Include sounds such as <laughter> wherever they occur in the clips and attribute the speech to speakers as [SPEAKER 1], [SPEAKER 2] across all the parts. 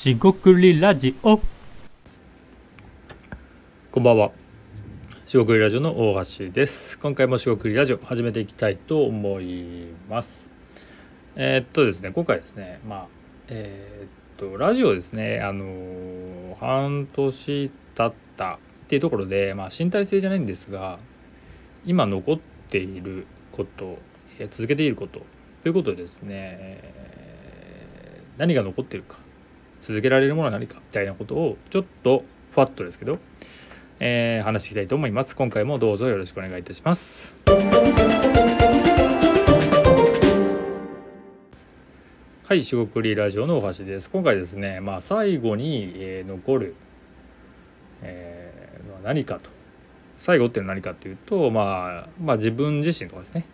[SPEAKER 1] しごくりラジオ
[SPEAKER 2] こんばんは。しごくりラジオの大橋です。今回もしごくりラジオ始めていきたいと思います。えーっとですね、今回ですね、まあ、えーっと、ラジオですね、あのー半年経ったっていうところで、まあ、身体性じゃないんですが、今残っていること、え続けていることということでですね、何が残っているか、続けられるものは何かみたいなことをちょっとふわっとですけど、えー話していきたいと思います。今回もどうぞよろしくお願いいたします。はい、四国リラジオの大橋です。今回ですね、まあ最後に、え残る、えーのは何かと。最後っていうのは何かというと、まあ、まあ自分自身とかですね。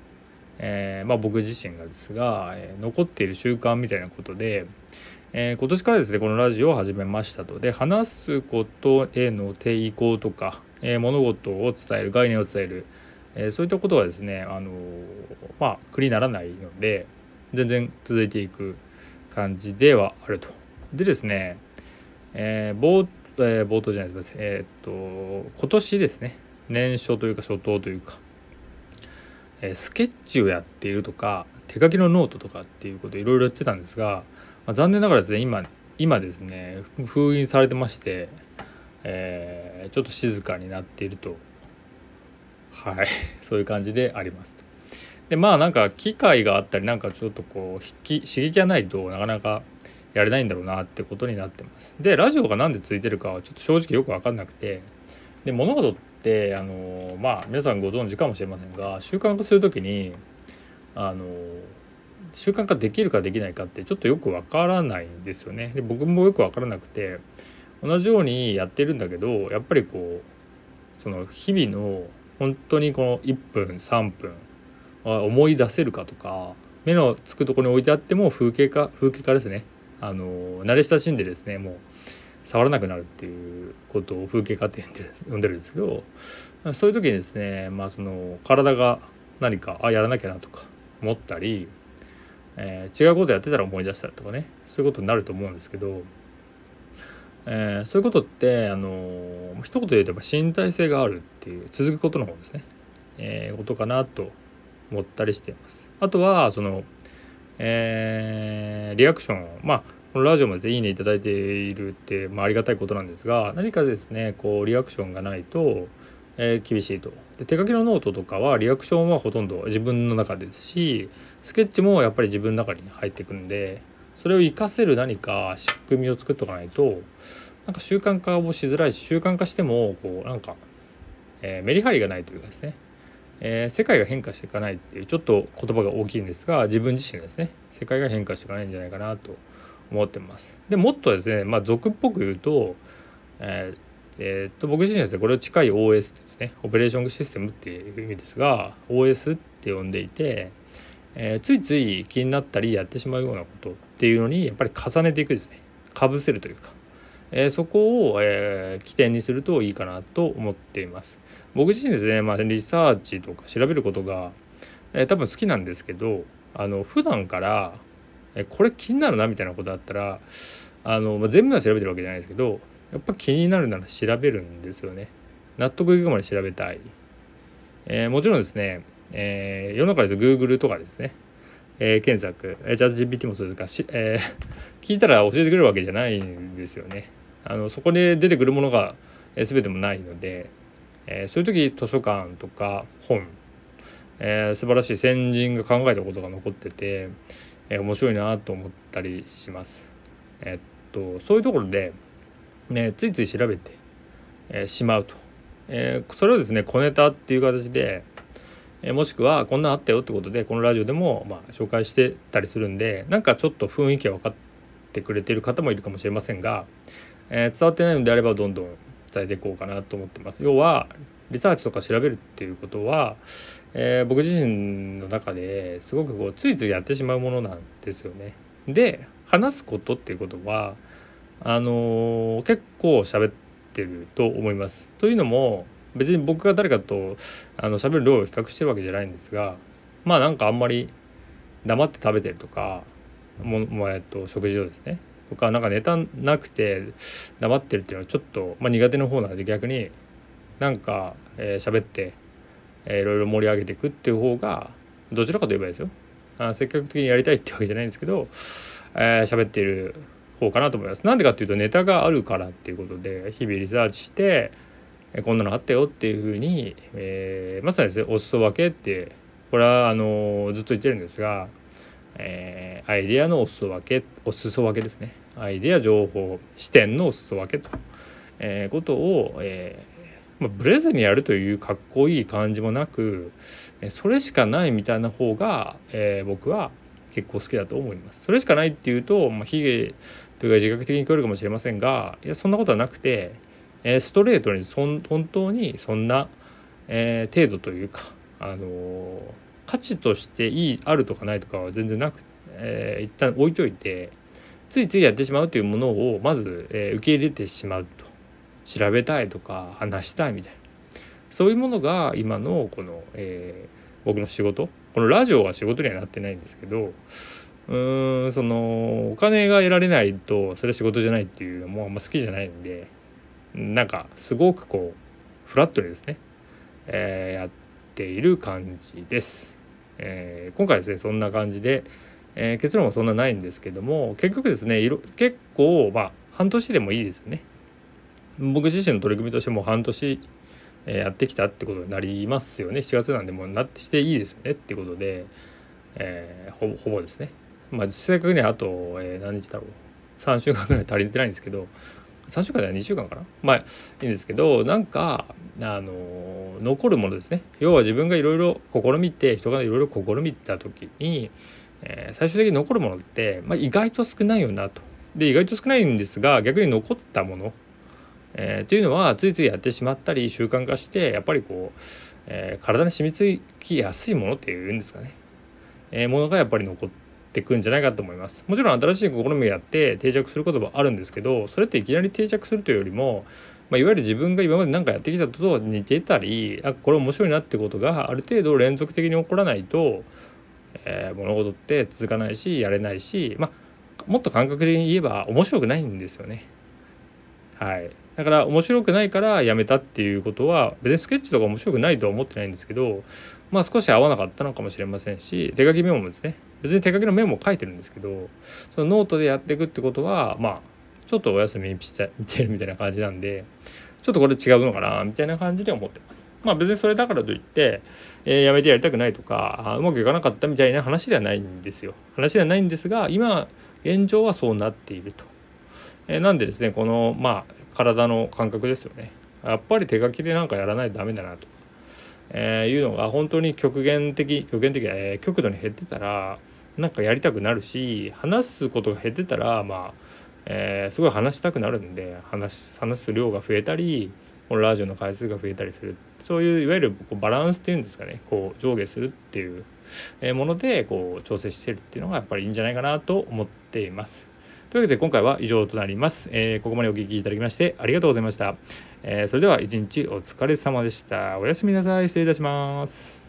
[SPEAKER 2] えーまあ僕自身がですが、えー残っている習慣みたいなことで、えー今年からですねこのラジオを始めましたとで話すことへの抵抗とか、えー物事を伝える概念を伝える、えーそういったことはですねあのまあ苦にならないので全然続いていく感じではあると。でですね、えー冒えー冒頭じゃないですえーっと今年ですね年初というか初頭というか、えスケッチをやっているとか手書きのノートとかっていうことをいろいろやってたんですが、まあ、残念ながらですね今今ですね封印されてまして、えーちょっと静かになっているとはい <laughs> そういう感じであります。でまあなんか機会があったりなんかちょっとこう引き刺激がないとなかなかやれないんだろうなってことになってます。でラジオが何でついてるかはちょっと正直よく分かんなくてで物事ってあのまあ皆さんご存知かもしれませんが習慣化する時にあの習慣化できるかできないかってちょっとよくわからないんですよね。で僕もよくわからなくて同じようにやってるんだけどやっぱりこうその日々の本当にこの1分3分は思い出せるかとか目のつくところに置いてあっても風景化風景化ですねあの慣れ親しんでですねもう触らなくなるっていうことを風景化って呼んでるんでるんですけどそういう時にですねまあその体が何かあやらなきゃなとか思ったりえー違うことやってたら思い出したとかね。そういうことになると思うんですけど、えーそういうことってあのー一言で言うとやっぱ身体性があるっていう続くことの方ですね、えーことかなと思ったりしています。あとはその、えーリアクション。まあこのラジオもですねいいねいただいているって、まあ、ありがたいことなんですが何かですねこうリアクションがないと、えー厳しいとで手書きのノートとかはリアクションはほとんど自分の中ですしスケッチもやっぱり自分の中に入ってくんでそれを活かせる何か仕組みを作っておかないとなんか習慣化をしづらいし習慣化してもこうなんか、えーメリハリがないというかですね、えー世界が変化していかないっていうちょっと言葉が大きいんですが自分自身ですね世界が変化していかないんじゃないかなと思ってます。でもっとですね、まあ、俗っぽく言うと,、えーえっと僕自身はですねこれを近い OS ですね。オペレーションシステムっていう意味ですが OS って呼んでいて、えーついつい気になったりやってしまうようなことっていうのにやっぱり重ねていくですね。かぶせるというか、えーそこを、えー起点にするといいかなと思っています。僕自身ですね、まあ、リサーチとか調べることが、えー多分好きなんですけどあの普段からえこれ気になるなみたいなことあったらあの、まあ、全部は調べてるわけじゃないですけどやっぱ気になるなら調べるんですよね。納得いくまで調べたい、えーもちろんですね、えー世の中です Google とかですね、えー検索。えーチャット GPT もそうですがし、えー聞いたら教えてくれるわけじゃないんですよね。あのそこで出てくるものが、えー全てもないので、えーそういう時図書館とか本。えー素晴らしい先人が考えたことが残ってて、えー面白いなと思ったりします。えっとそういうところで、ね、ついつい調べて、えーしまうと、えーそれをですね小ネタっていう形で、えーもしくはこんなんあったよってことでこのラジオでも、まあ、紹介してたりするんでなんかちょっと雰囲気が分かってくれてる方もいるかもしれませんが、えー伝わってないのであればどんどん伝えていこうかなと思ってます。要はリサーチとか調べるっていうことは、えー僕自身の中ですごくこうついついやってしまうものなんですよね。で話すことっていうことはあの結構喋ってると思います。というのも別に僕が誰かとあの喋る量を比較してるわけじゃないんですがまあなんかあんまり黙って食べてるとかももえっと食事をですねとかなんかネタなくて黙ってるっていうのはちょっと、まあ、苦手な方なので逆になんか喋、えー、ってえ、いろいろ盛り上げていくっていう方がどちらかといえばですよあ積極的にやりたいってわけじゃないんですけどえー、喋っている方かなと思います。なんでかっていうとネタがあるからっていうことで日々リサーチしてこんなのあったよっていうふうに、えー、まさにですねお裾分けってこれはあのずっと言ってるんですが、えー、アイデアのお裾分けお裾分けですねアイデア情報視点のお裾分けと、えー、ことを、えーまあ、ブレずにやるというかっこいい感じもなくそれしかないみたいな方が、えー、僕は結構好きだと思います。それしかないっていうと、まあ、というか自覚的に聞こえるかもしれませんがいやそんなことはなくて、えー、ストレートにそん本当にそんな、えー、程度というか、あの、価値としていいあるとかないとかは全然なく、えー、一旦置いといてついついやってしまうというものをまず、えー、受け入れてしまうと。調べたいとか話したいみたいな。そういうものが今のこの、えー、僕の仕事このラジオは仕事にはなってないんですけどうーんそのお金が得られないとそれ仕事じゃないっていうのもあんま好きじゃないんでなんかすごくこうフラットにですね、えー、やっている感じです。えー、今回ですねそんな感じで、えー、結論はそんなないんですけども結局ですね結構まあ半年でもいいですよね。僕自身の取り組みとしても半年やってきたってことになりますよね7月なんでもうなってしていいですよねってことで、えー、ほぼほぼですねまあ実際確にあと、えー、何日だろう。3週間ぐらい足りてないんですけど3週間では2週間かな？まあいいんですけどなんかあの残るものですね。要は自分がいろいろ試みて人がいろいろ試みた時に、えー、最終的に残るものって、まあ、意外と少ないよなと。で意外と少ないんですが逆に残ったものえー、というのはついついやってしまったり習慣化してやっぱりこう、えー、体に染みつきやすいものっていうんですかね、えー、ものがやっぱり残ってくんじゃないかと思いますもちろん新しい試みをやって定着することもあるんですけどそれっていきなり定着するというよりも、まあ、いわゆる自分が今まで何かやってきたとと似てたりあこれ面白いなってことがある程度連続的に起こらないと、え物事って続かないしやれないしまあもっと感覚的に言えば面白くないんですよね。はい、だから面白くないからやめたっていうことは別にスケッチとか面白くないとは思ってないんですけどまあ少し合わなかったのかもしれませんし手書きメモもですね別に手書きのメモも書いてるんですけどそのノートでやっていくってことはまあちょっとお休みして見てるみたいな感じなんでちょっとこれ違うのかなみたいな感じで思ってます。まあ別にそれだからといって、えー、やめてやりたくないとかうまくいかなかったみたいな話ではないんですよ。話ではないんですが今現状はそうなっていると。えなんでですねこのまあ体の感覚ですよねやっぱり手書きでなんかやらないとダメだなと、えー、いうのが本当に極限的極限的、えー、極度に減ってたらなんかやりたくなるし話すことが減ってたらまあ、えー、すごい話したくなるんで話話す量が増えたりこのラジオの回数が増えたりするそういういわゆるこうバランスっていうんですかねこう上下するっていうものでこう調整してるっていうのがやっぱりいいんじゃないかなと思っています。というわけで今回は以上となります。えー、ここまでお聴きいただきましてありがとうございました。えー、それでは一日お疲れ様でした。おやすみなさい。失礼いたします。